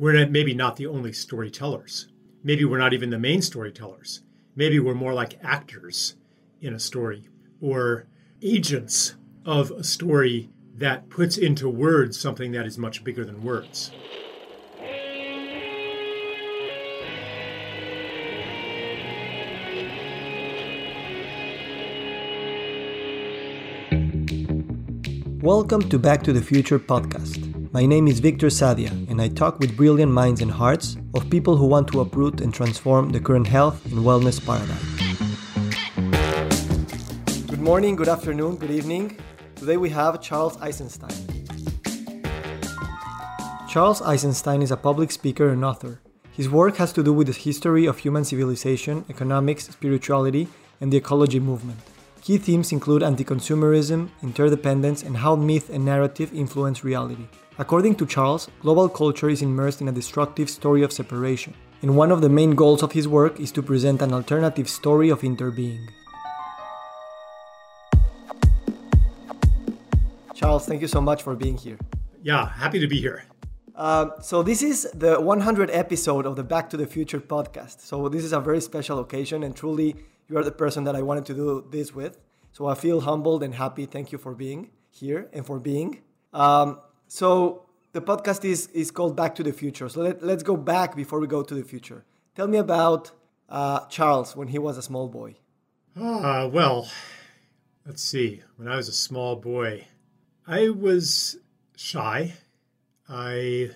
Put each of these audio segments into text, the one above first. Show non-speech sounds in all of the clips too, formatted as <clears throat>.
we're maybe not the only storytellers. Maybe we're not even the main storytellers. Maybe we're more like actors in a story or agents of a story that puts into words something that is much bigger than words. Welcome to Back to the Future podcast. My name is Victor Sadia, and I talk with brilliant minds and hearts of people who want to uproot and transform the current health and wellness paradigm. Good morning, good afternoon, good evening. Today we have Charles Eisenstein. Charles Eisenstein is a public speaker and author. His work has to do with the history of human civilization, economics, spirituality, and the ecology movement. Key themes include anti consumerism, interdependence, and how myth and narrative influence reality. According to Charles, global culture is immersed in a destructive story of separation, and one of the main goals of his work is to present an alternative story of interbeing. Charles, thank you so much for being here. Yeah, happy to be here. Uh, so this is the 100th episode of the Back to the Future podcast. So this is a very special occasion, and truly, you are the person that I wanted to do this with. So I feel humbled and happy. Thank you for being here and for being. Um, so the podcast is is called Back to the Future. So let, let's go back before we go to the future. Tell me about uh, Charles when he was a small boy. Uh, well, let's see. When I was a small boy, I was shy. I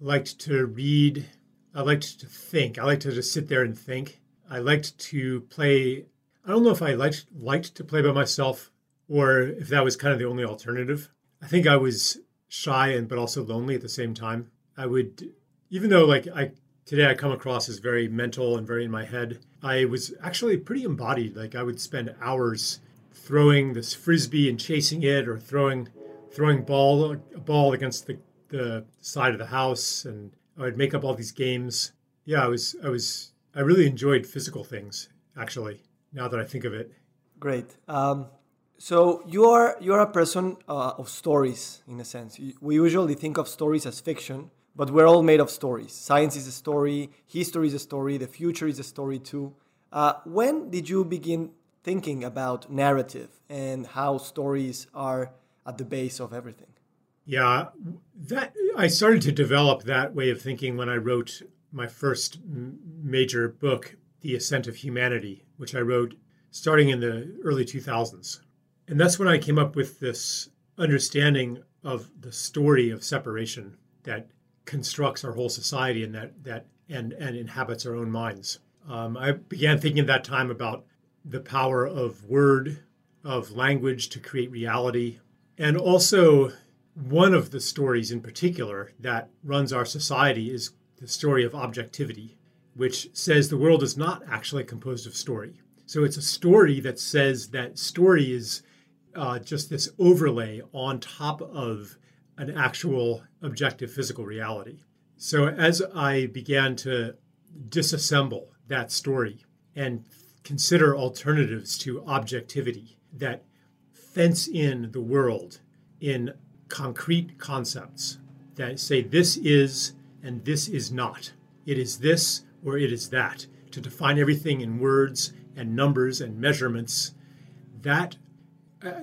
liked to read. I liked to think. I liked to just sit there and think. I liked to play. I don't know if I liked liked to play by myself or if that was kind of the only alternative. I think I was shy and but also lonely at the same time. I would even though like I today I come across as very mental and very in my head. I was actually pretty embodied. Like I would spend hours throwing this frisbee and chasing it or throwing throwing ball a ball against the, the side of the house and I would make up all these games. Yeah, I was I was I really enjoyed physical things, actually, now that I think of it. Great. Um, so you are you are a person uh, of stories in a sense. We usually think of stories as fiction, but we're all made of stories. Science is a story, history is a story, the future is a story too. Uh, when did you begin thinking about narrative and how stories are at the base of everything? Yeah, that I started to develop that way of thinking when I wrote my first major book, The Ascent of Humanity, which I wrote starting in the early 2000s. And that's when I came up with this understanding of the story of separation that constructs our whole society and that, that and, and inhabits our own minds. Um, I began thinking at that time about the power of word, of language to create reality, and also one of the stories in particular that runs our society is the story of objectivity, which says the world is not actually composed of story. So it's a story that says that story is uh, just this overlay on top of an actual objective physical reality. So as I began to disassemble that story and consider alternatives to objectivity that fence in the world in concrete concepts that say this is and this is not. It is this or it is that. To define everything in words and numbers and measurements, that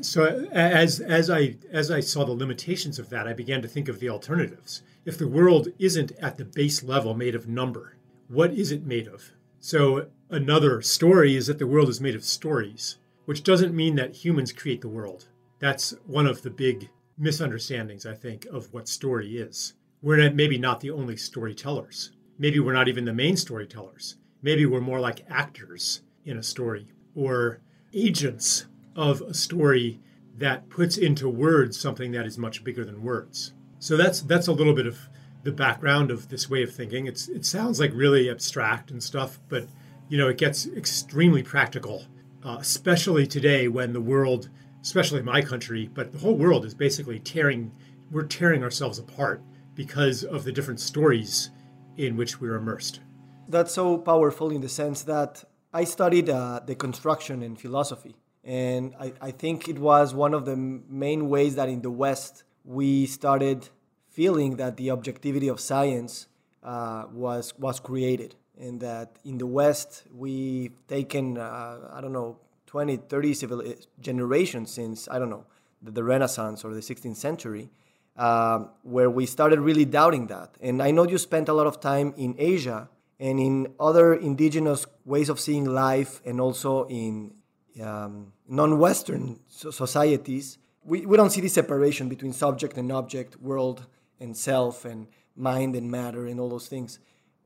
so as as I as I saw the limitations of that, I began to think of the alternatives. If the world isn't at the base level made of number, what is it made of? So another story is that the world is made of stories, which doesn't mean that humans create the world. That's one of the big misunderstandings, I think, of what story is we're maybe not the only storytellers. Maybe we're not even the main storytellers. Maybe we're more like actors in a story or agents of a story that puts into words something that is much bigger than words. So that's that's a little bit of the background of this way of thinking. It's it sounds like really abstract and stuff, but you know it gets extremely practical, uh, especially today when the world, especially my country, but the whole world is basically tearing. We're tearing ourselves apart because of the different stories in which we're immersed. That's so powerful in the sense that I studied uh, the construction in philosophy. And I, I think it was one of the main ways that in the West we started feeling that the objectivity of science uh, was was created, and that in the West we've taken uh, I don't know 20, 30 civil uh, generations since I don't know the, the Renaissance or the 16th century, um, where we started really doubting that. And I know you spent a lot of time in Asia and in other indigenous ways of seeing life, and also in um, non-Western societies. We, we don't see the separation between subject and object, world and self, and mind and matter and all those things.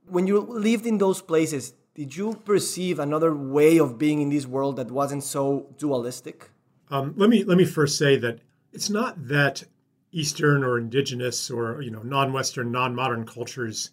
When you lived in those places, did you perceive another way of being in this world that wasn't so dualistic? Um, let me let me first say that it's not that Eastern or indigenous or you know non-Western, non-modern cultures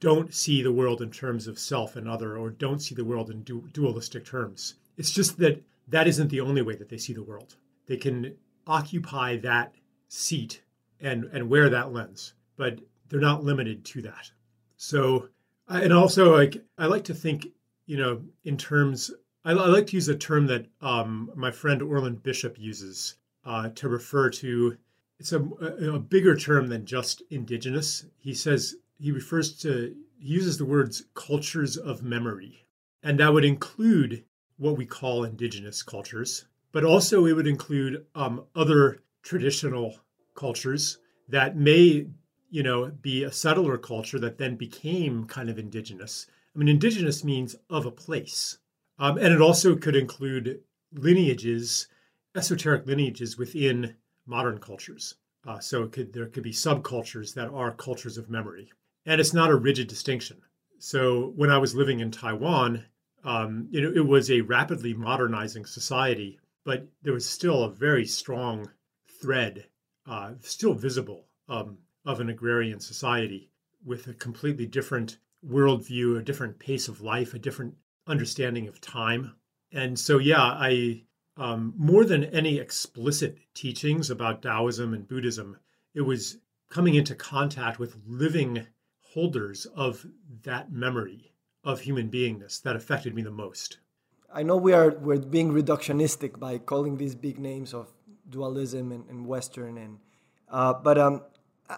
don't see the world in terms of self and other, or don't see the world in du- dualistic terms. It's just that that isn't the only way that they see the world. They can occupy that seat and and wear that lens, but they're not limited to that. So, and also, like I like to think, you know, in terms. I, I like to use a term that um, my friend Orland Bishop uses uh, to refer to. It's a, a bigger term than just indigenous. He says he refers to he uses the words cultures of memory, and that would include what we call indigenous cultures, but also it would include um, other traditional cultures that may you know, be a settler culture that then became kind of indigenous. I mean, indigenous means of a place. Um, and it also could include lineages, esoteric lineages within modern cultures. Uh, so could, there could be subcultures that are cultures of memory. And it's not a rigid distinction. So when I was living in Taiwan, um, you know, it was a rapidly modernizing society, but there was still a very strong thread, uh, still visible um, of an agrarian society with a completely different worldview, a different pace of life, a different understanding of time. And so, yeah, I, um, more than any explicit teachings about Taoism and Buddhism, it was coming into contact with living holders of that memory of human beingness that affected me the most. I know we are we're being reductionistic by calling these big names of dualism and, and Western, and uh, but um,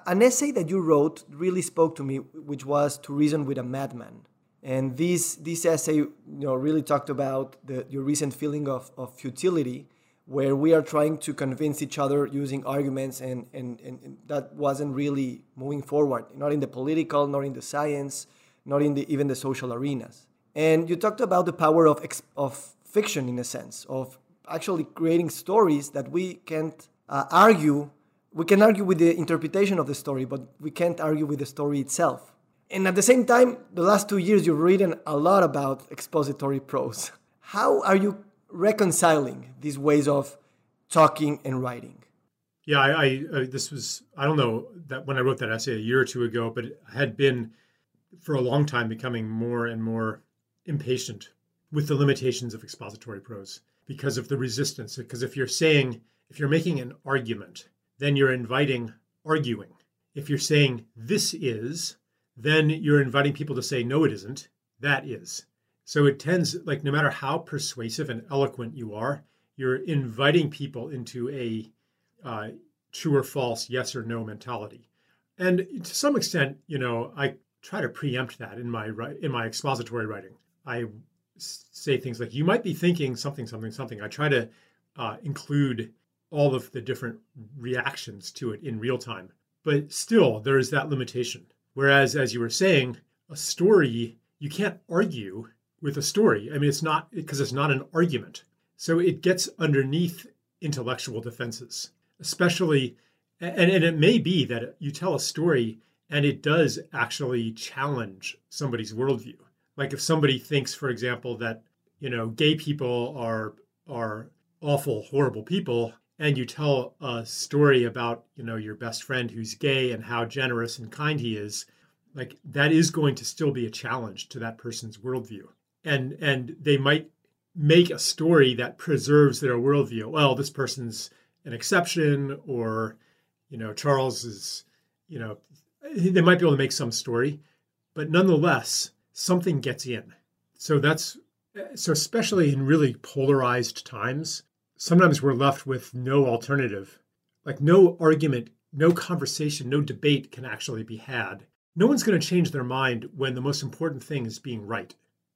an essay that you wrote really spoke to me, which was "To Reason with a Madman." And this this essay, you know, really talked about the, your recent feeling of, of futility, where we are trying to convince each other using arguments, and, and, and that wasn't really moving forward, not in the political, nor in the science, not in the even the social arenas. And you talked about the power of of fiction, in a sense, of actually creating stories that we can't uh, argue we can argue with the interpretation of the story, but we can't argue with the story itself. And at the same time, the last two years you've written a lot about expository prose. <laughs> How are you reconciling these ways of talking and writing? Yeah, I, I uh, this was I don't know that when I wrote that essay a year or two ago, but it had been for a long time becoming more and more impatient with the limitations of expository prose because of the resistance. Because if you're saying if you're making an argument then you're inviting arguing. If you're saying this is, then you're inviting people to say no, it isn't. That is. So it tends, like, no matter how persuasive and eloquent you are, you're inviting people into a uh, true or false, yes or no mentality. And to some extent, you know, I try to preempt that in my in my expository writing. I say things like, "You might be thinking something, something, something." I try to uh, include all of the different reactions to it in real time. But still, there is that limitation. Whereas, as you were saying, a story, you can't argue with a story. I mean, it's not because it's not an argument. So it gets underneath intellectual defenses, especially, and, and it may be that you tell a story and it does actually challenge somebody's worldview. Like if somebody thinks, for example, that, you know, gay people are are awful, horrible people, and you tell a story about you know your best friend who's gay and how generous and kind he is like that is going to still be a challenge to that person's worldview and and they might make a story that preserves their worldview well this person's an exception or you know charles is you know they might be able to make some story but nonetheless something gets in so that's so especially in really polarized times sometimes we're left with no alternative. Like no argument, no conversation, no debate can actually be had no one's going to change their mind when the most important thing is being right.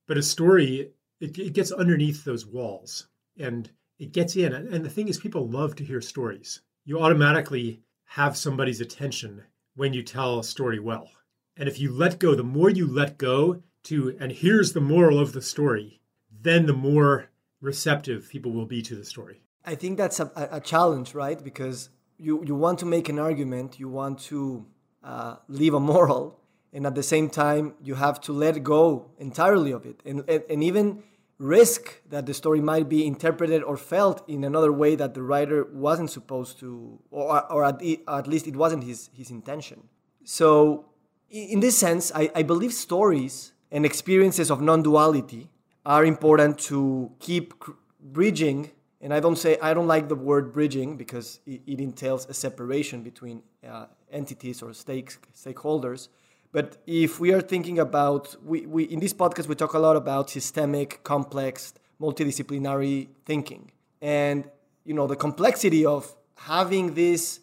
But a story, it, it gets underneath those walls and it gets in. And the thing is, people love to hear stories. You automatically have somebody's attention when you tell a story well. And if you let go, the more you let go to, and here's the moral of the story, then the more receptive people will be to the story. I think that's a, a challenge, right? Because you, you want to make an argument, you want to uh, leave a moral, and at the same time, you have to let go entirely of it. And, and, and even risk that the story might be interpreted or felt in another way that the writer wasn't supposed to, or, or at, at least it wasn't his, his intention. So, in this sense, I, I believe stories and experiences of non duality are important to keep bridging and i don't say i don't like the word bridging because it, it entails a separation between uh, entities or stakeholders but if we are thinking about we, we in this podcast we talk a lot about systemic complex multidisciplinary thinking. And you know the complexity of having this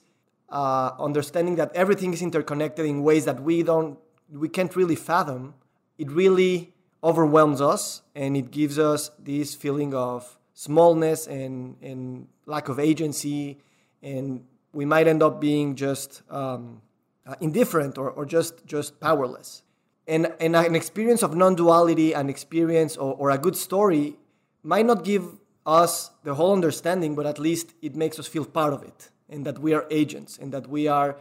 uh, understanding that everything is interconnected in ways that we don't we can't really fathom it really overwhelms us and it gives us this feeling of smallness and, and lack of agency. And we might end up being just um, uh, indifferent or, or just just powerless and, and an experience of non-duality an experience or, or a good story might not give us the whole understanding but at least it makes us feel part of it and that we are agents and that we are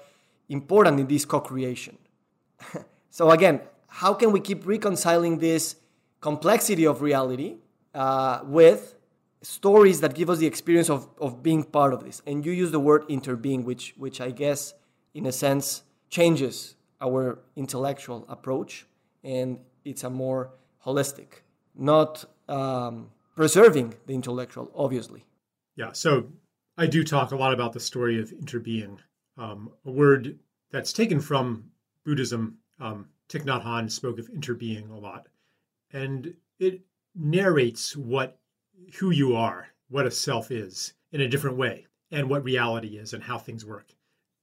important in this co-creation <laughs> so again how can we keep reconciling this complexity of reality uh, with stories that give us the experience of, of being part of this? And you use the word interbeing, which, which I guess, in a sense, changes our intellectual approach and it's a more holistic, not um, preserving the intellectual, obviously. Yeah, so I do talk a lot about the story of interbeing, um, a word that's taken from Buddhism. Um, Thich Nhat Hanh spoke of interbeing a lot, and it narrates what who you are, what a self is, in a different way, and what reality is, and how things work.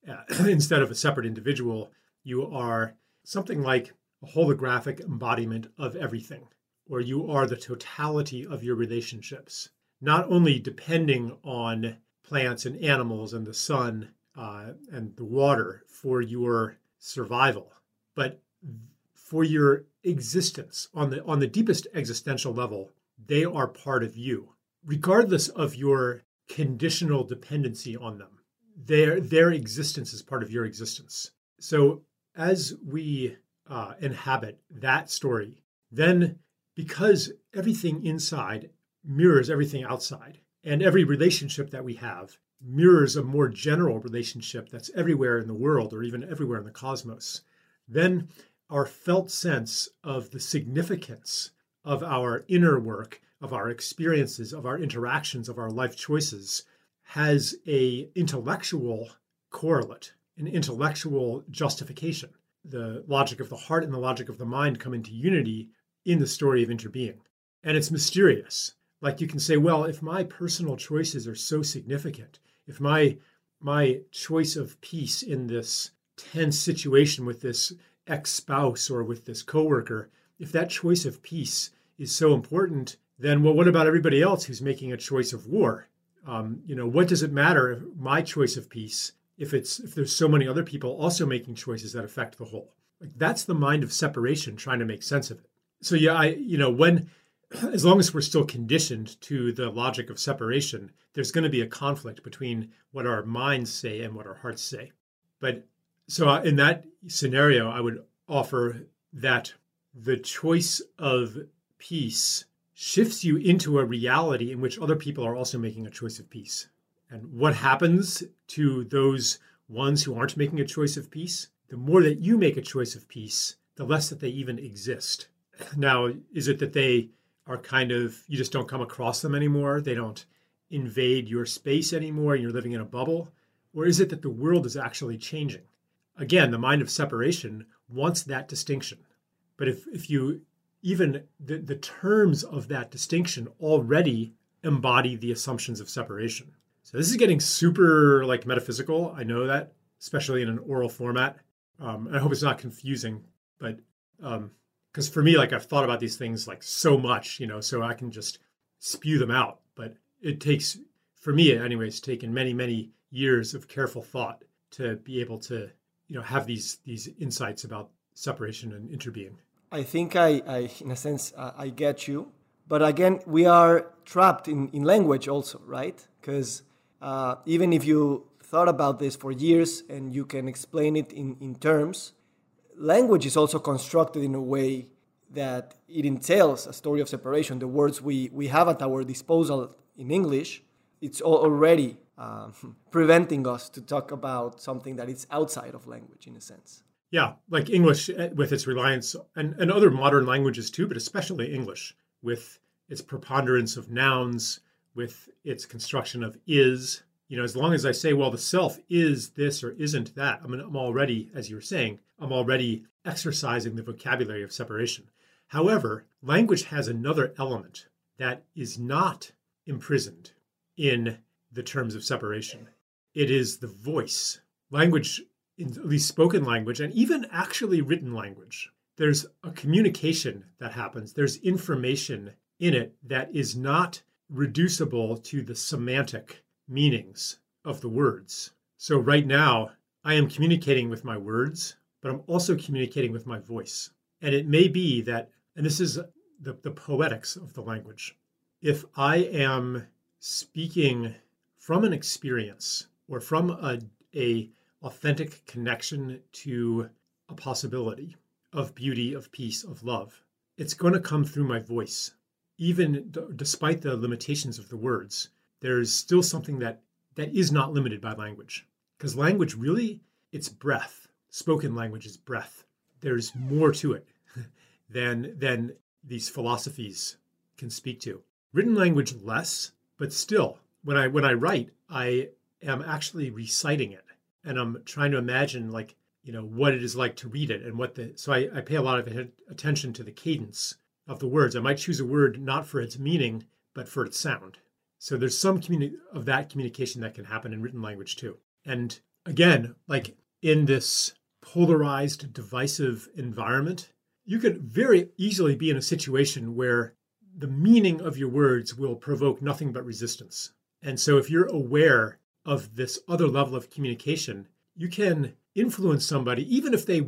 Uh, <clears throat> instead of a separate individual, you are something like a holographic embodiment of everything, or you are the totality of your relationships, not only depending on plants and animals and the sun uh, and the water for your survival, but for your existence. On the on the deepest existential level they are part of you regardless of your conditional dependency on them their their existence is part of your existence. So as we uh, inhabit that story then because everything inside mirrors everything outside and every relationship that we have mirrors a more general relationship that's everywhere in the world or even everywhere in the cosmos then our felt sense of the significance of our inner work, of our experiences, of our interactions, of our life choices has a intellectual correlate, an intellectual justification. The logic of the heart and the logic of the mind come into unity in the story of interbeing. And it's mysterious. Like you can say, well, if my personal choices are so significant, if my my choice of peace in this tense situation with this ex spouse or with this coworker, if that choice of peace is so important, then well, what about everybody else who's making a choice of war? Um, you know, what does it matter if my choice of peace if it's if there's so many other people also making choices that affect the whole? Like that's the mind of separation trying to make sense of it. So yeah, I you know when <clears throat> as long as we're still conditioned to the logic of separation, there's going to be a conflict between what our minds say and what our hearts say. But so, uh, in that scenario, I would offer that the choice of peace shifts you into a reality in which other people are also making a choice of peace. And what happens to those ones who aren't making a choice of peace? The more that you make a choice of peace, the less that they even exist. Now, is it that they are kind of, you just don't come across them anymore? They don't invade your space anymore and you're living in a bubble? Or is it that the world is actually changing? again, the mind of separation wants that distinction. But if, if you even the, the terms of that distinction already embody the assumptions of separation. So this is getting super like metaphysical. I know that, especially in an oral format. Um, I hope it's not confusing, but because um, for me, like I've thought about these things like so much, you know, so I can just spew them out. But it takes, for me, anyways, taken many, many years of careful thought to be able to, you know, have these these insights about separation and interbeing. I think I, I in a sense, uh, I get you. But again, we are trapped in, in language also, right? Because uh, even if you thought about this for years and you can explain it in, in terms, language is also constructed in a way that it entails a story of separation. The words we, we have at our disposal in English, it's already um, <laughs> preventing us to talk about something that is outside of language in a sense. Yeah, like English eh, with its reliance, and, and other modern languages too, but especially English with its preponderance of nouns, with its construction of is. You know, as long as I say, well, the self is this or isn't that, I mean, I'm already, as you were saying, I'm already exercising the vocabulary of separation. However, language has another element that is not imprisoned in the terms of separation. It is the voice. Language, at least spoken language, and even actually written language, there's a communication that happens. There's information in it that is not reducible to the semantic meanings of the words. So, right now, I am communicating with my words, but I'm also communicating with my voice. And it may be that, and this is the, the poetics of the language, if I am speaking from an experience or from a, a authentic connection to a possibility of beauty, of peace, of love, it's going to come through my voice even d- despite the limitations of the words, there's still something that that is not limited by language. Because language really, it's breath. Spoken language is breath. There's more to it <laughs> than than these philosophies can speak to. Written language less, but still, when I when I write, I am actually reciting it, and I'm trying to imagine like you know what it is like to read it and what the so I, I pay a lot of attention to the cadence of the words. I might choose a word not for its meaning, but for its sound. So there's some communi- of that communication that can happen in written language too. And again, like in this polarized, divisive environment, you could very easily be in a situation where the meaning of your words will provoke nothing but resistance. And so if you're aware of this other level of communication, you can influence somebody, even if they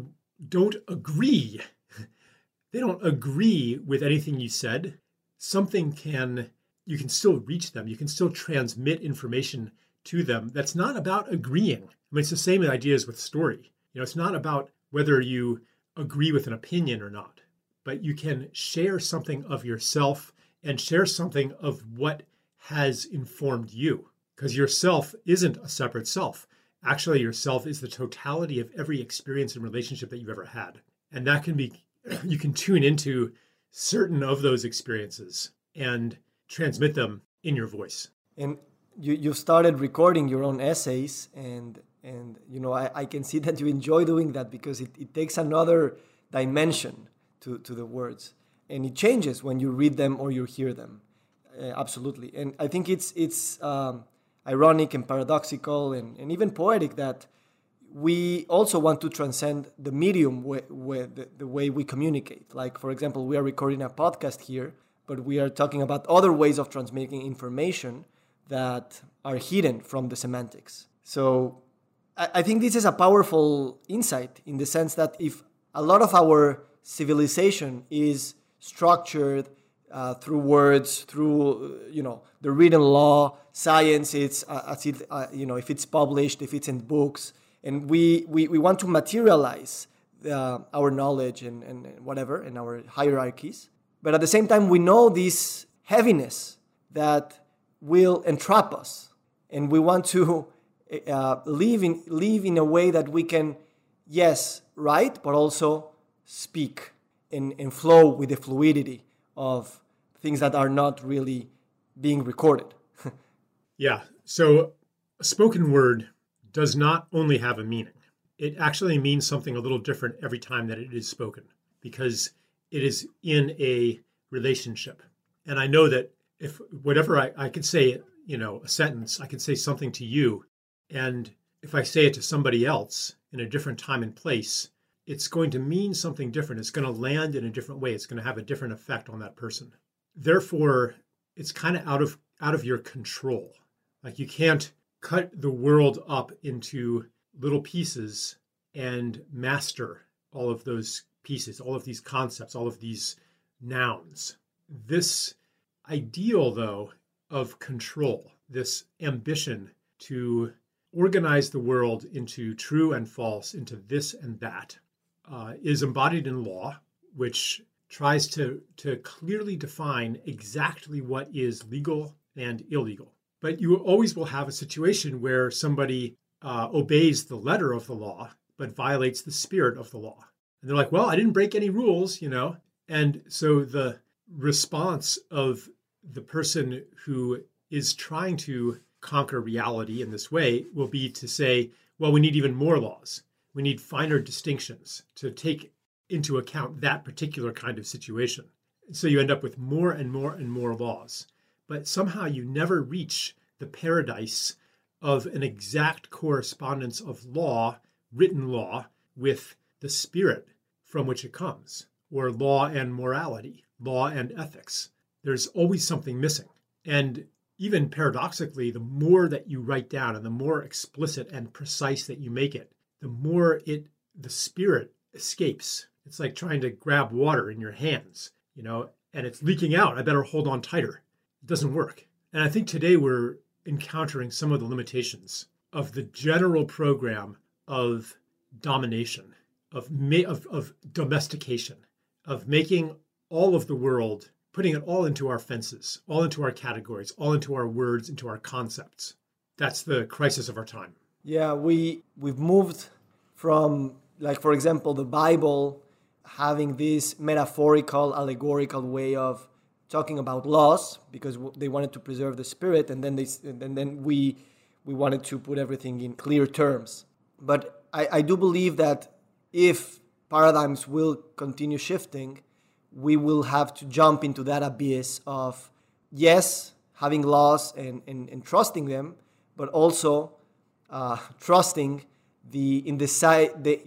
don't agree <laughs> they don't agree with anything you said, something can you can still reach them. You can still transmit information to them that's not about agreeing. I mean, it's the same ideas with story. You know, it's not about whether you agree with an opinion or not, but you can share something of yourself and share something of what has informed you. Because yourself isn't a separate self. Actually, yourself is the totality of every experience and relationship that you've ever had. And that can be <clears throat> you can tune into certain of those experiences and transmit them in your voice. And you, you started recording your own essays and and you know I, I can see that you enjoy doing that because it, it takes another dimension to, to the words and it changes when you read them or you hear them uh, absolutely and i think it's it's um, ironic and paradoxical and, and even poetic that we also want to transcend the medium with the, the way we communicate. Like, for example, we are recording a podcast here, but we are talking about other ways of transmitting information that are hidden from the semantics. So I, I think this is a powerful insight in the sense that if a lot of our civilization is structured uh, through words, through you know the written law, science. It's uh, it uh, you know if it's published, if it's in books, and we, we, we want to materialize uh, our knowledge and, and whatever and our hierarchies but at the same time we know this heaviness that will entrap us and we want to <laughs> uh, live in live in a way that we can yes write but also speak and, and flow with the fluidity of things that are not really being recorded <laughs> yeah so a spoken word does not only have a meaning. It actually means something a little different every time that it is spoken because it is in a relationship. And I know that if whatever I, I could say, you know, a sentence, I can say something to you. And if I say it to somebody else in a different time and place, it's going to mean something different. It's going to land in a different way. It's going to have a different effect on that person. Therefore, it's kind of out of out of your control. Like you can't cut the world up into little pieces and master all of those pieces, all of these concepts, all of these nouns. This ideal, though, of control, this ambition to organize the world into true and false, into this and that, uh, is embodied in law, which tries to, to clearly define exactly what is legal and illegal. But you always will have a situation where somebody uh, obeys the letter of the law, but violates the spirit of the law. And they're like, well, I didn't break any rules, you know? And so the response of the person who is trying to conquer reality in this way will be to say, well, we need even more laws. We need finer distinctions to take into account that particular kind of situation. So you end up with more and more and more laws. But somehow you never reach the paradise of an exact correspondence of law, written law, with the spirit from which it comes, or law and morality, law and ethics. There's always something missing. And even paradoxically, the more that you write down and the more explicit and precise that you make it, the more it the spirit escapes. It's like trying to grab water in your hands, you know, and it's leaking out. I better hold on tighter. It doesn't work. And I think today we're encountering some of the limitations of the general program of domination, of, of, of domestication, of making all of the world, putting it all into our fences, all into our categories, all into our words, into our concepts. That's the crisis of our time. Yeah, we we've moved from like for example the Bible having this metaphorical allegorical way of talking about laws because they wanted to preserve the spirit and then they and then we we wanted to put everything in clear terms. But I, I do believe that if paradigms will continue shifting we will have to jump into that abyss of yes having laws and, and, and trusting them but also uh, <laughs> trusting the indeci- the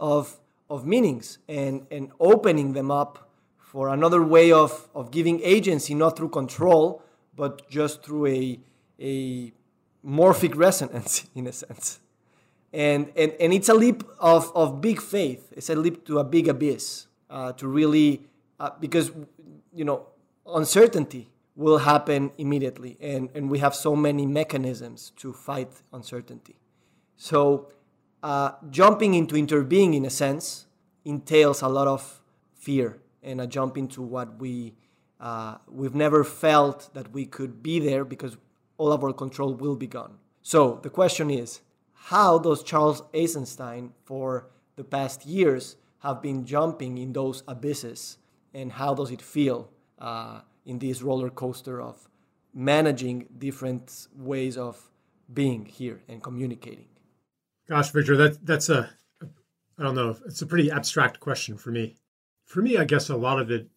of of meanings and and opening them up for another way of, of giving agency, not through control, but just through a, a morphic resonance, <laughs> in a sense. And, and, and it's a leap of, of big faith. It's a leap to a big abyss uh, to really, uh, because, you know, uncertainty will happen immediately. And, and we have so many mechanisms to fight uncertainty. So uh, jumping into interbeing, in a sense, entails a lot of fear and a jump into what we uh, we've never felt that we could be there because all of our control will be gone. So the question is, how does Charles Eisenstein for the past years have been jumping in those abysses, and how does it feel uh, in this roller coaster of managing different ways of being here and communicating? Gosh, Victor, that that's a I don't know. It's a pretty abstract question for me for me, I guess a lot of it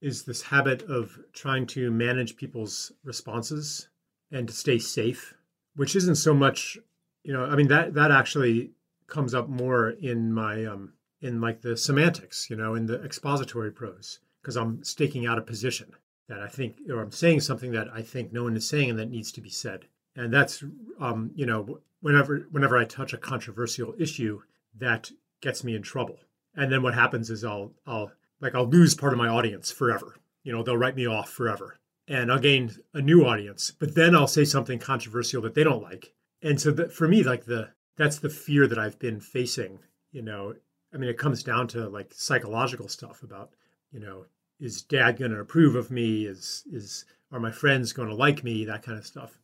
is this habit of trying to manage people's responses and to stay safe, which isn't so much, you know, I mean that that actually comes up more in my um in like the semantics, you know, in the expository prose, because I'm staking out a position that I think, or I'm saying something that I think no one is saying and that needs to be said. And that's, um, you know, whenever whenever I touch a controversial issue, that gets me in trouble. And then what happens is I'll I'll like I'll lose part of my audience forever. You know, they'll write me off forever. And I'll gain a new audience. But then I'll say something controversial that they don't like. And so that for me, like the that's the fear that I've been facing, you know. I mean, it comes down to like psychological stuff about, you know, is dad going to approve of me? Is is are my friends going to like me? That kind of stuff.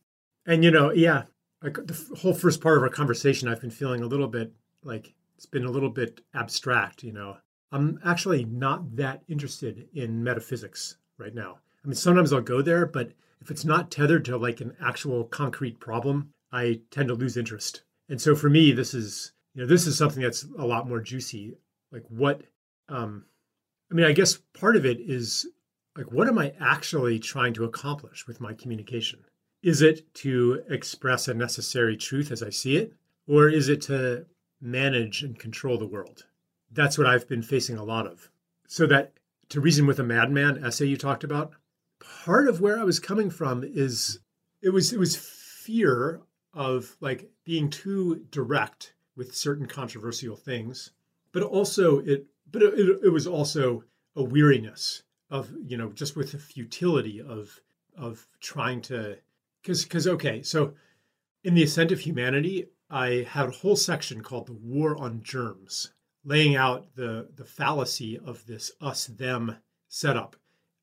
And you know, yeah, like the whole first part of our conversation, I've been feeling a little bit like it's been a little bit abstract, you know. I'm actually not that interested in metaphysics right now. I mean, sometimes I'll go there, but if it's not tethered to like an actual concrete problem, I tend to lose interest. And so for me, this is you know this is something that's a lot more juicy. Like what? Um, I mean, I guess part of it is like what am I actually trying to accomplish with my communication? Is it to express a necessary truth as I see it, or is it to manage and control the world. That's what I've been facing a lot of. So that to reason with a madman essay you talked about, part of where I was coming from is it was it was fear of like being too direct with certain controversial things, but also it but it, it was also a weariness of you know just with the futility of of trying to because because okay so in the ascent of humanity i had a whole section called the war on germs laying out the the fallacy of this us them setup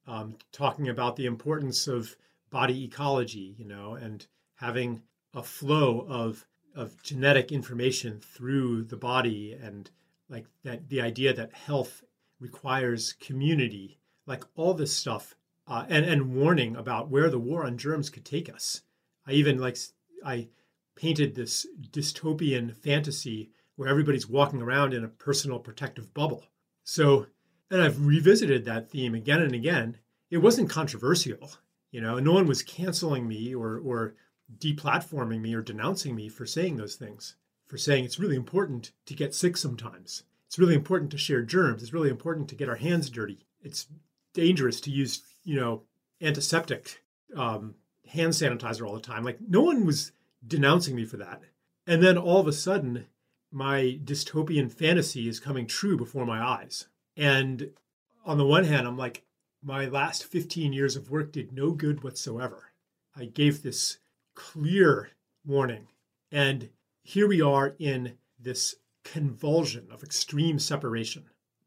um, talking about the importance of body ecology you know and having a flow of of genetic information through the body and like that the idea that health requires community like all this stuff, uh, and and warning about where the war on germs could take us. I even like I painted this dystopian fantasy where everybody's walking around in a personal protective bubble. So, and I've revisited that theme again and again. It wasn't controversial, you know. No one was canceling me or or deplatforming me or denouncing me for saying those things. For saying it's really important to get sick sometimes. It's really important to share germs. It's really important to get our hands dirty. It's dangerous to use, you know, antiseptic um, hand sanitizer all the time. Like no one was denouncing me for that. And then all of a sudden, my dystopian fantasy is coming true before my eyes. And on the one hand, I'm like, my last 15 years of work did no good whatsoever. I gave this clear warning. And here we are in this convulsion of extreme separation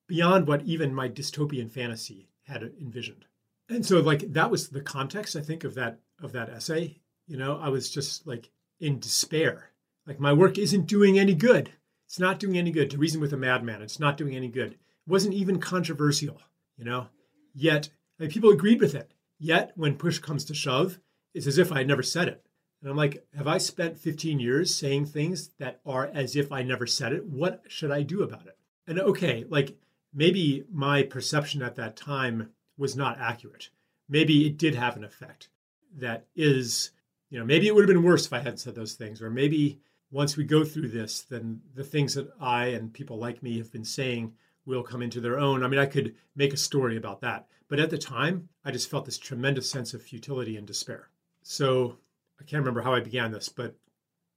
beyond what even my dystopian fantasy had envisioned. And so like that was the context I think of that of that essay. You know, I was just like in despair. Like my work isn't doing any good. It's not doing any good. To reason with a madman, it's not doing any good. It wasn't even controversial, you know. Yet like, people agreed with it. Yet when push comes to shove, it's as if I never said it. And I'm like, have I spent 15 years saying things that are as if I never said it? What should I do about it? And okay, like maybe my perception at that time was not accurate. Maybe it did have an effect that is, you know, maybe it would have been worse if I hadn't said those things. Or maybe once we go through this, then the things that I and people like me have been saying will come into their own. I mean, I could make a story about that. But at the time, I just felt this tremendous sense of futility and despair. So I can't remember how I began this, but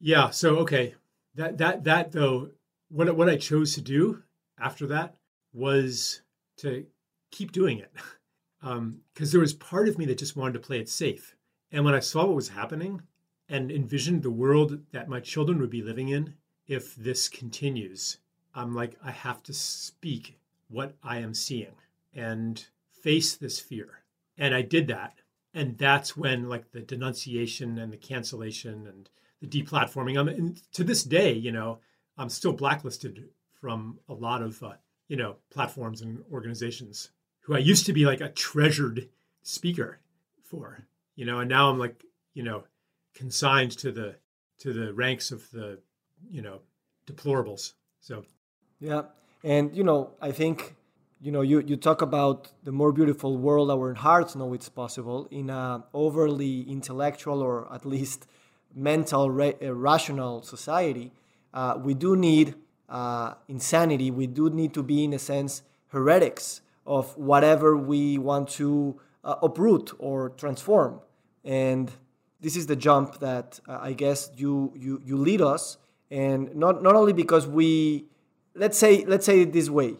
yeah, so okay. That that that though, what what I chose to do after that was to keep doing it <laughs> because um, there was part of me that just wanted to play it safe. And when I saw what was happening and envisioned the world that my children would be living in if this continues, I'm like, I have to speak what I am seeing and face this fear. And I did that. And that's when, like, the denunciation and the cancellation and the deplatforming. I mean, to this day, you know, I'm still blacklisted from a lot of uh, you know, platforms and organizations who I used to be like a treasured speaker for, you know, and now I'm like, you know, consigned to the to the ranks of the, you know, deplorables. So yeah. And you know, I think you know, you, you talk about the more beautiful world our hearts know it's possible in a overly intellectual or at least mental, ra- rational society. Uh, we do need uh, insanity, we do need to be, in a sense, heretics of whatever we want to uh, uproot or transform. And this is the jump that uh, I guess you, you, you lead us. And not, not only because we, let's say, let's say it this way,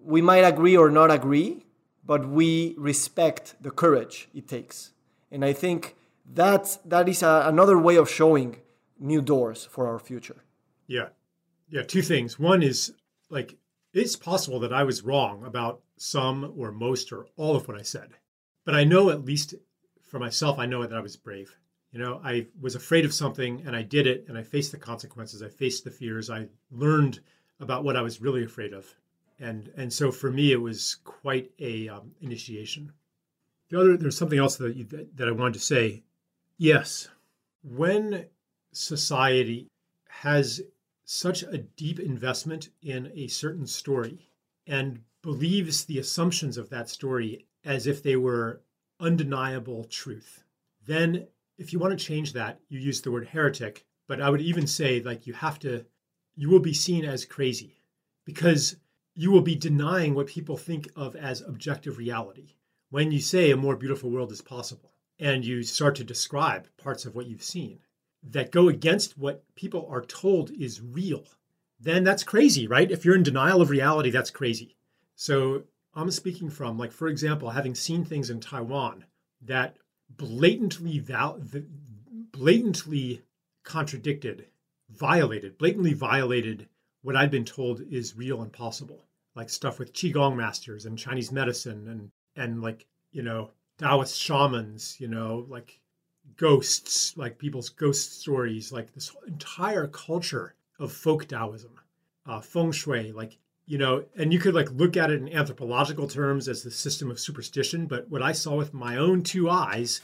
we might agree or not agree, but we respect the courage it takes. And I think that, that is a, another way of showing new doors for our future. Yeah, yeah, two things. One is like it's possible that I was wrong about some or most or all of what I said. But I know at least for myself, I know that I was brave. You know, I was afraid of something and I did it and I faced the consequences. I faced the fears. I learned about what I was really afraid of. And and so for me, it was quite a um, initiation. The other, there's something else that, you, that that I wanted to say. Yes, when society has such a deep investment in a certain story and believes the assumptions of that story as if they were undeniable truth. Then, if you want to change that, you use the word heretic. But I would even say, like, you have to you will be seen as crazy because you will be denying what people think of as objective reality when you say a more beautiful world is possible and you start to describe parts of what you've seen that go against what people are told is real, then that's crazy, right? If you're in denial of reality, that's crazy. So I'm speaking from, like, for example, having seen things in Taiwan that blatantly val- blatantly contradicted, violated, blatantly violated what I'd been told is real and possible, like stuff with qigong masters and Chinese medicine and and like you know Taoist shamans, you know, like ghosts, like people's ghost stories, like this entire culture of folk Taoism, uh, feng shui, like you know, and you could like look at it in anthropological terms as the system of superstition. But what I saw with my own two eyes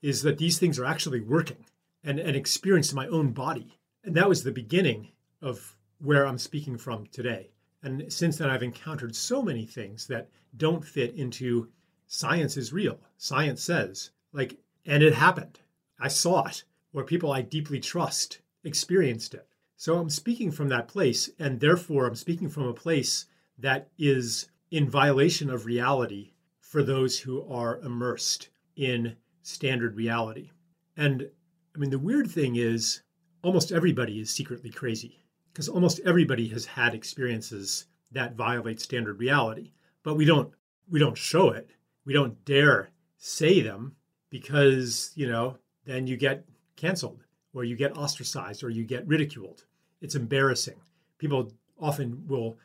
is that these things are actually working and, and experienced in my own body. And that was the beginning of where I'm speaking from today. And since then, I've encountered so many things that don't fit into science is real. Science says, like, and it happened. I saw it, where people I deeply trust experienced it. So I'm speaking from that place, and therefore I'm speaking from a place that is in violation of reality for those who are immersed in standard reality. And I mean, the weird thing is almost everybody is secretly crazy because almost everybody has had experiences that violate standard reality, but we don't we don't show it. We don't dare say them because, you know, then you get canceled or you get ostracized or you get ridiculed it's embarrassing. People often will.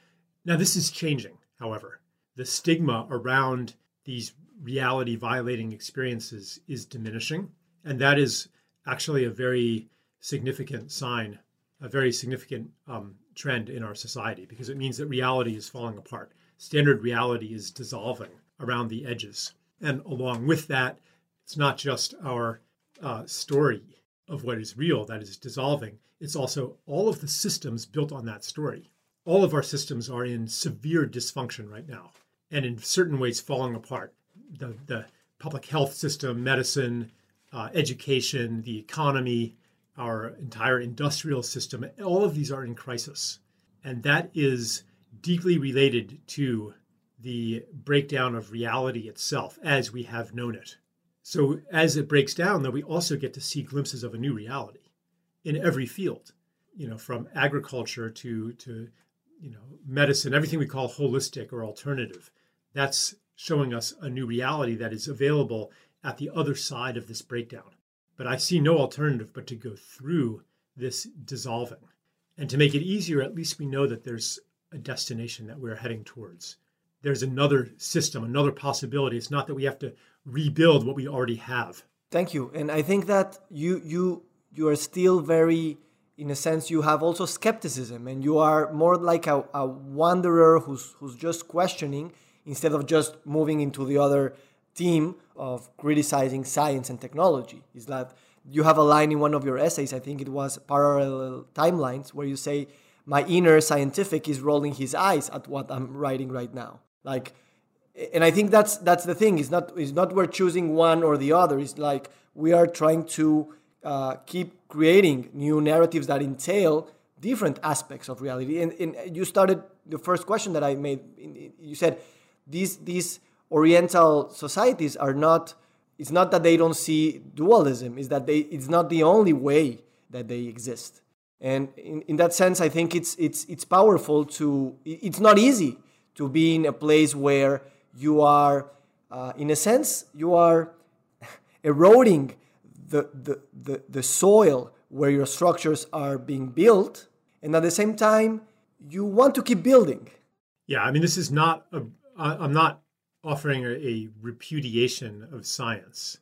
Now, this is changing, however. The stigma around these reality violating experiences is diminishing. And that is actually a very significant sign, a very significant um, trend in our society, because it means that reality is falling apart. Standard reality is dissolving around the edges. And along with that, it's not just our uh, story of what is real that is dissolving, it's also all of the systems built on that story. All of our systems are in severe dysfunction right now, and in certain ways falling apart. The, the public health system, medicine, uh, education, the economy, our entire industrial system, all of these are in crisis. And that is deeply related to the breakdown of reality itself as we have known it. So, as it breaks down, though, we also get to see glimpses of a new reality in every field, you know, from agriculture to to you know medicine, everything we call holistic or alternative. That's showing us a new reality that is available at the other side of this breakdown. But I see no alternative but to go through this dissolving. And to make it easier, at least we know that there's a destination that we're heading towards. There's another system, another possibility. It's not that we have to rebuild what we already have. Thank you. And I think that you you you are still very in a sense you have also skepticism and you are more like a, a wanderer who's who's just questioning instead of just moving into the other team of criticizing science and technology is that you have a line in one of your essays i think it was parallel timelines where you say my inner scientific is rolling his eyes at what i'm writing right now like and i think that's that's the thing it's not it's not we're choosing one or the other it's like we are trying to uh, keep creating new narratives that entail different aspects of reality. And, and, you started the first question that I made. You said these these Oriental societies are not. It's not that they don't see dualism. It's that they. It's not the only way that they exist. And in, in that sense, I think it's it's it's powerful to. It's not easy to be in a place where you are, uh, in a sense, you are <laughs> eroding the, the, the, the soil where your structures are being built, and at the same time, you want to keep building. Yeah, I mean, this is not a, I'm not offering a, a repudiation of science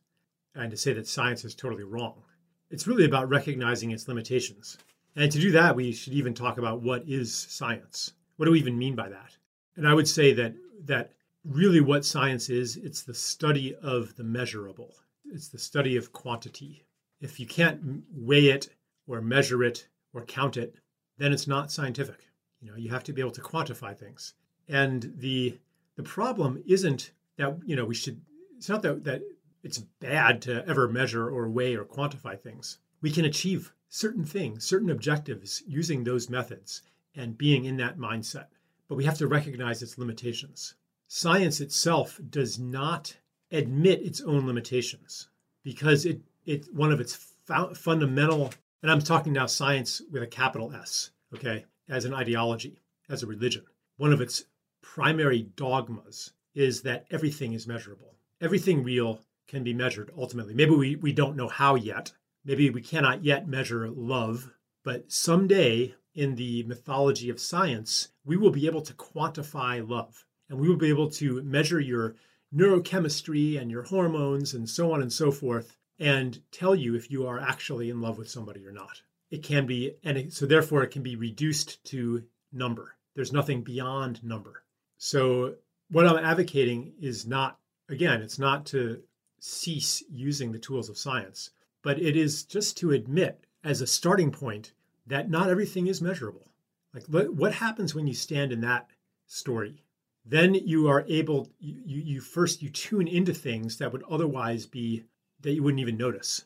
and to say that science is totally wrong. It's really about recognizing its limitations. And to do that, we should even talk about what is science. What do we even mean by that? And I would say that that really what science is, it's the study of the measurable it's the study of quantity. If you can't weigh it or measure it or count it, then it's not scientific. You know, you have to be able to quantify things. And the the problem isn't that, you know, we should it's not that that it's bad to ever measure or weigh or quantify things. We can achieve certain things, certain objectives using those methods and being in that mindset. But we have to recognize its limitations. Science itself does not admit its own limitations because it, it one of its fundamental, and I'm talking now science with a capital S, okay, as an ideology, as a religion. One of its primary dogmas is that everything is measurable. Everything real can be measured ultimately. Maybe we, we don't know how yet. Maybe we cannot yet measure love, but someday in the mythology of science, we will be able to quantify love and we will be able to measure your neurochemistry and your hormones and so on and so forth and tell you if you are actually in love with somebody or not. It can be, and it, so therefore it can be reduced to number. There's nothing beyond number. So what I'm advocating is not, again, it's not to cease using the tools of science, but it is just to admit as a starting point that not everything is measurable. Like what happens when you stand in that story? Then you are able you, you first you tune into things that would otherwise be that you wouldn't even notice.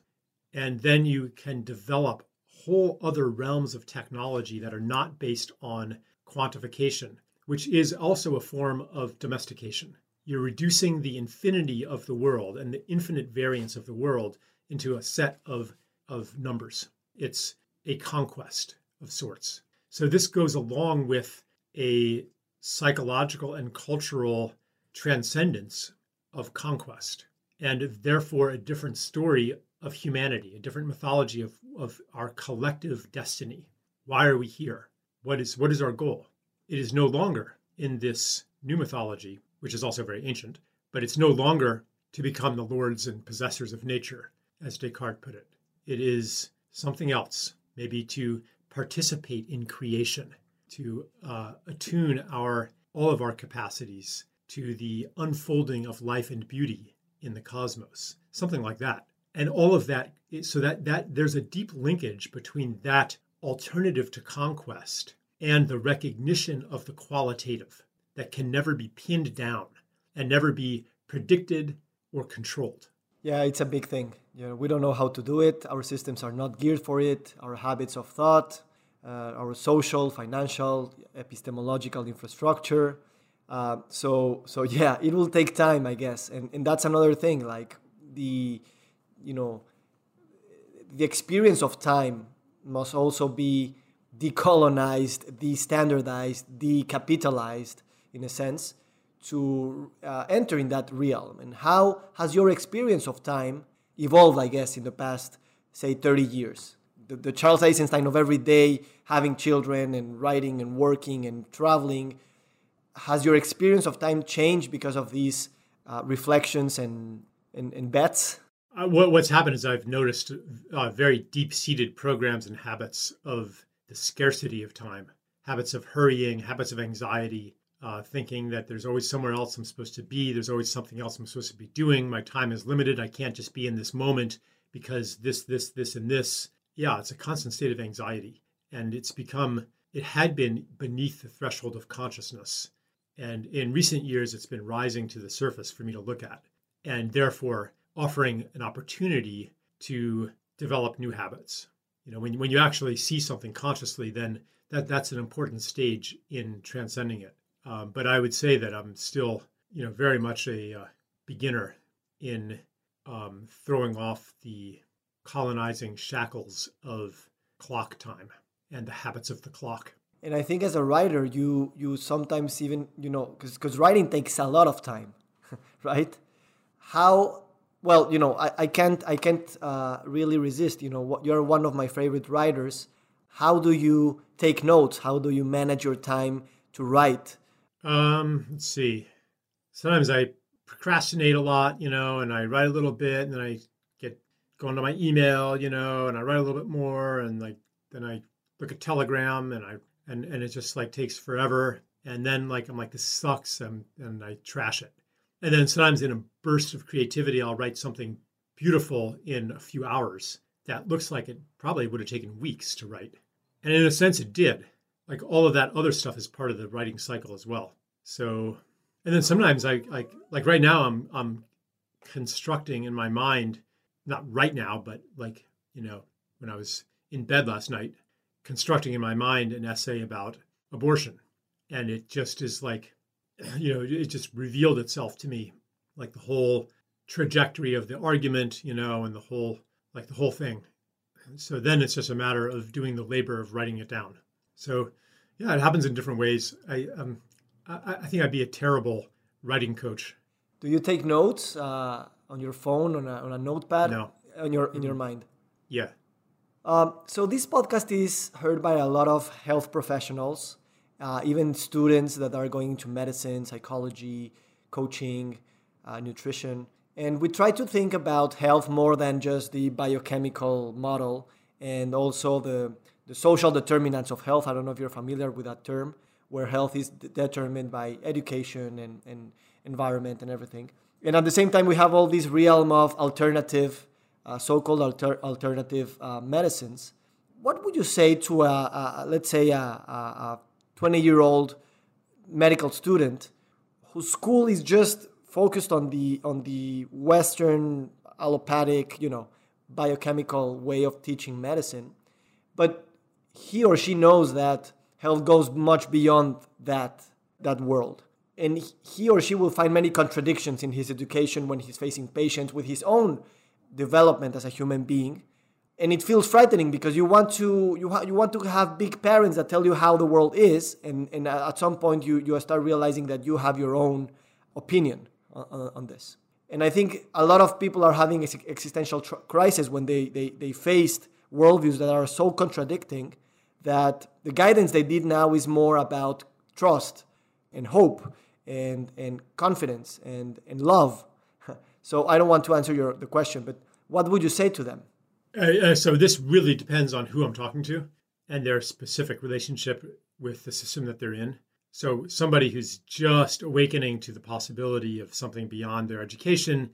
And then you can develop whole other realms of technology that are not based on quantification, which is also a form of domestication. You're reducing the infinity of the world and the infinite variance of the world into a set of, of numbers. It's a conquest of sorts. So this goes along with a psychological and cultural transcendence of conquest, and therefore a different story of humanity, a different mythology of, of our collective destiny. Why are we here? What is what is our goal? It is no longer in this new mythology, which is also very ancient, but it's no longer to become the lords and possessors of nature, as Descartes put it. It is something else, maybe to participate in creation, to uh, attune our all of our capacities to the unfolding of life and beauty in the cosmos, something like that. And all of that, so that that there's a deep linkage between that alternative to conquest and the recognition of the qualitative that can never be pinned down and never be predicted or controlled. Yeah, it's a big thing. You know, we don't know how to do it. Our systems are not geared for it. Our habits of thought, uh, our social, financial, epistemological infrastructure. Uh, so, so yeah, it will take time, I guess, and and that's another thing. Like the, you know, the experience of time must also be decolonized, de-standardized, decapitalized, in a sense, to uh, enter in that realm? And how has your experience of time evolved, I guess, in the past, say, 30 years? The, the Charles Eisenstein of every day, having children and writing and working and traveling, has your experience of time changed because of these uh, reflections and, and, and bets? Uh, what, what's happened is I've noticed uh, very deep seated programs and habits of the scarcity of time, habits of hurrying, habits of anxiety, uh, thinking that there's always somewhere else I'm supposed to be. There's always something else I'm supposed to be doing. My time is limited. I can't just be in this moment because this, this, this, and this. Yeah, it's a constant state of anxiety. And it's become, it had been beneath the threshold of consciousness. And in recent years, it's been rising to the surface for me to look at, and therefore offering an opportunity to develop new habits. You know, when, when you actually see something consciously, then that, that's an important stage in transcending it. Um, but I would say that I'm still, you know, very much a uh, beginner in um, throwing off the colonizing shackles of clock time and the habits of the clock. And I think as a writer, you you sometimes even you know because because writing takes a lot of time, <laughs> right? How well you know I, I can't I can't uh, really resist. You know what, you're one of my favorite writers. How do you take notes? How do you manage your time to write? Um, let's see. Sometimes I procrastinate a lot, you know, and I write a little bit, and then I get going to my email, you know, and I write a little bit more, and like then I look at Telegram, and I and and it just like takes forever, and then like I'm like this sucks, and and I trash it, and then sometimes in a burst of creativity, I'll write something beautiful in a few hours that looks like it probably would have taken weeks to write, and in a sense, it did. Like all of that other stuff is part of the writing cycle as well. So, and then sometimes I like like right now I'm I'm constructing in my mind, not right now, but like you know when I was in bed last night constructing in my mind an essay about abortion. And it just is like, <clears throat> you know, it just revealed itself to me, like the whole trajectory of the argument, you know, and the whole, like the whole thing. So then it's just a matter of doing the labor of writing it down. So, yeah, it happens in different ways. I, um, I, I think I'd be a terrible writing coach. Do you take notes uh, on your phone on a, on a notepad? No. On your in your mind. Yeah. Um, so this podcast is heard by a lot of health professionals, uh, even students that are going into medicine, psychology, coaching, uh, nutrition, and we try to think about health more than just the biochemical model and also the the social determinants of health. I don't know if you're familiar with that term, where health is determined by education and, and environment and everything. And at the same time, we have all this realm of alternative, uh, so-called alter- alternative uh, medicines. What would you say to a, a let's say a 20-year-old medical student whose school is just focused on the on the Western allopathic, you know, biochemical way of teaching medicine, but he or she knows that health goes much beyond that that world and he or she will find many contradictions in his education when he's facing patients with his own development as a human being. And it feels frightening because you want to you, ha- you want to have big parents that tell you how the world is and, and uh, at some point you, you start realizing that you have your own opinion on, on this. And i think a lot of people are having existential tr- crisis when they, they, they faced worldviews that are so contradicting that the guidance they did now is more about trust and hope and, and confidence and, and love. <laughs> so I don't want to answer your, the question, but what would you say to them? Uh, uh, so this really depends on who I'm talking to and their specific relationship with the system that they're in. So somebody who's just awakening to the possibility of something beyond their education,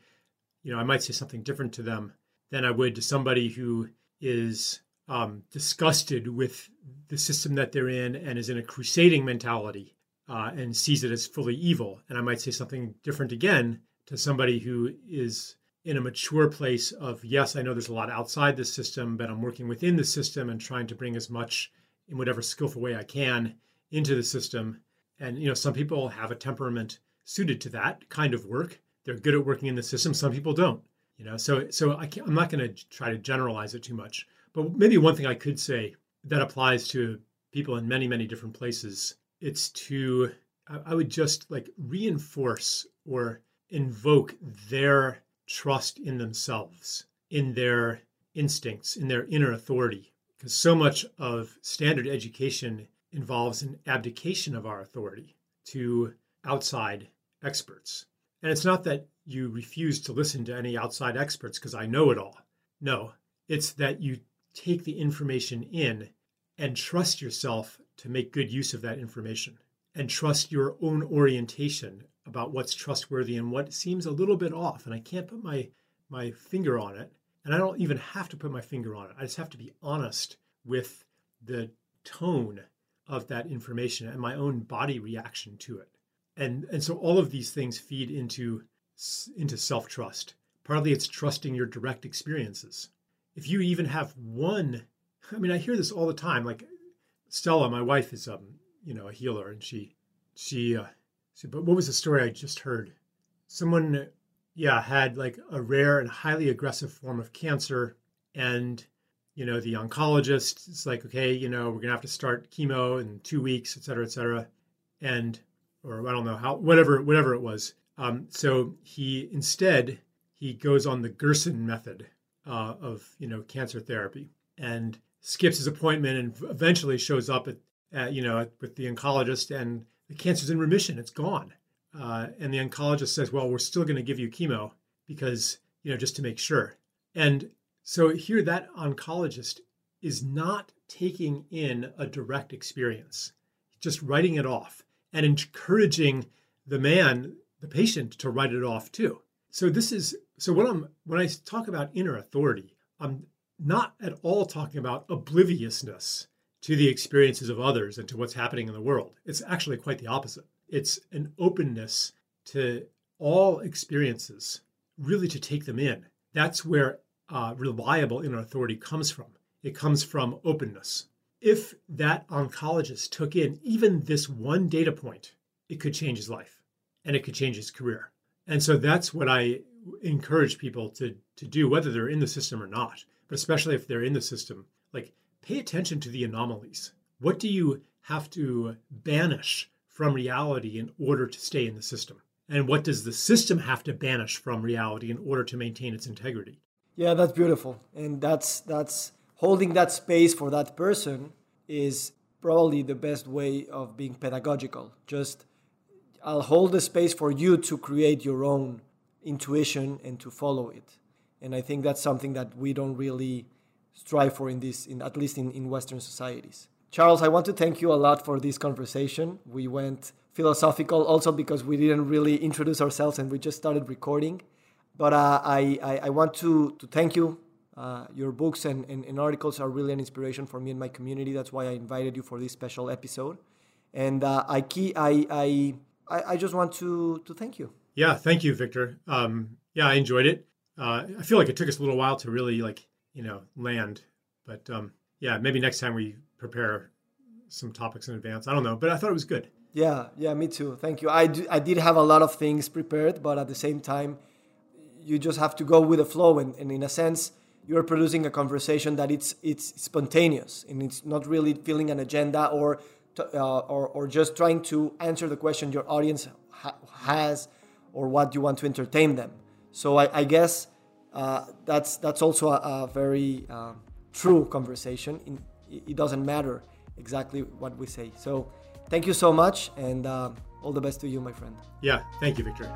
you know, I might say something different to them than I would to somebody who is um, disgusted with the system that they're in and is in a crusading mentality uh, and sees it as fully evil. And I might say something different again to somebody who is in a mature place of, yes, I know there's a lot outside the system, but I'm working within the system and trying to bring as much in whatever skillful way I can into the system. And, you know, some people have a temperament suited to that kind of work. They're good at working in the system. Some people don't, you know, so, so I am not going to try to generalize it too much. But maybe one thing I could say that applies to people in many, many different places, it's to, I would just like reinforce or invoke their trust in themselves, in their instincts, in their inner authority. Because so much of standard education involves an abdication of our authority to outside experts. And it's not that you refuse to listen to any outside experts because I know it all. No, it's that you take the information in and trust yourself to make good use of that information and trust your own orientation about what's trustworthy and what seems a little bit off. And i can't put my my finger on it. And i don't even have to put my finger on it. I just have to be honest with the tone of that information and my own body reaction to it. And and so all of these things feed into into self-trust. Partly it's trusting your direct experiences. If you even have one i mean i hear this all the time like stella my wife is um you know a healer and she she uh she, but what was the story i just heard? Someone yeah had like a rare and highly aggressive form of cancer and you know the oncologist is like okay you know we're gonna have to start chemo in two weeks et cetera et cetera and or i don't know how whatever whatever it was. Um, so he instead he goes on the gerson method uh, of you know cancer therapy and skips his appointment and eventually shows up at, at you know with the oncologist and the cancer's in remission. It's gone. Uh, and the oncologist says well we're still going to give you chemo because you know just to make sure. And so here that oncologist is not taking in a direct experience just writing it off and encouraging the man the patient to write it off too. So this is so when I'm when I talk about inner authority, I'm not at all talking about obliviousness to the experiences of others and to what's happening in the world. It's actually quite the opposite. It's an openness to all experiences, really to take them in. That's where uh, reliable inner authority comes from. it comes from openness. If that oncologist took in even this one data point, it could change his life and it could change his career. And so that's what I encourage people to, to do, whether they're in the system or not, especially if they're in the system. Like, pay attention to the anomalies. What do you have to banish from reality in order to stay in the system? And what does the system have to banish from reality in order to maintain its integrity? Yeah, that's beautiful. And that's that's holding that space for that person is probably the best way of being pedagogical. Just I'll hold the space for you to create your own intuition and to follow it. And I think that's something that we don't really strive for in this, in at least in, in Western societies. Charles, I want to thank you a lot for this conversation. We went philosophical also because we didn't really introduce ourselves and we just started recording. But uh, I, I, I, want to, to thank you. Uh, your books and, and, and, articles are really an inspiration for me and my community. That's why I invited you for this special episode. And uh, I, key, I, I, I just want to, to thank you. Yeah, thank you, Victor. Um, yeah, I enjoyed it. Uh, I feel like it took us a little while to really like, you know, land. But um, yeah, maybe next time we prepare some topics in advance. I don't know, but I thought it was good. Yeah, yeah, me too. Thank you. I, do, I did have a lot of things prepared, but at the same time, you just have to go with the flow. And, and in a sense, you're producing a conversation that it's it's spontaneous and it's not really filling an agenda or uh, or, or just trying to answer the question your audience ha- has or what you want to entertain them. So I, I guess uh, that's that's also a, a very uh, true conversation. In, it doesn't matter exactly what we say. So Thank you so much, and uh, all the best to you, my friend. Yeah, thank you, Victor.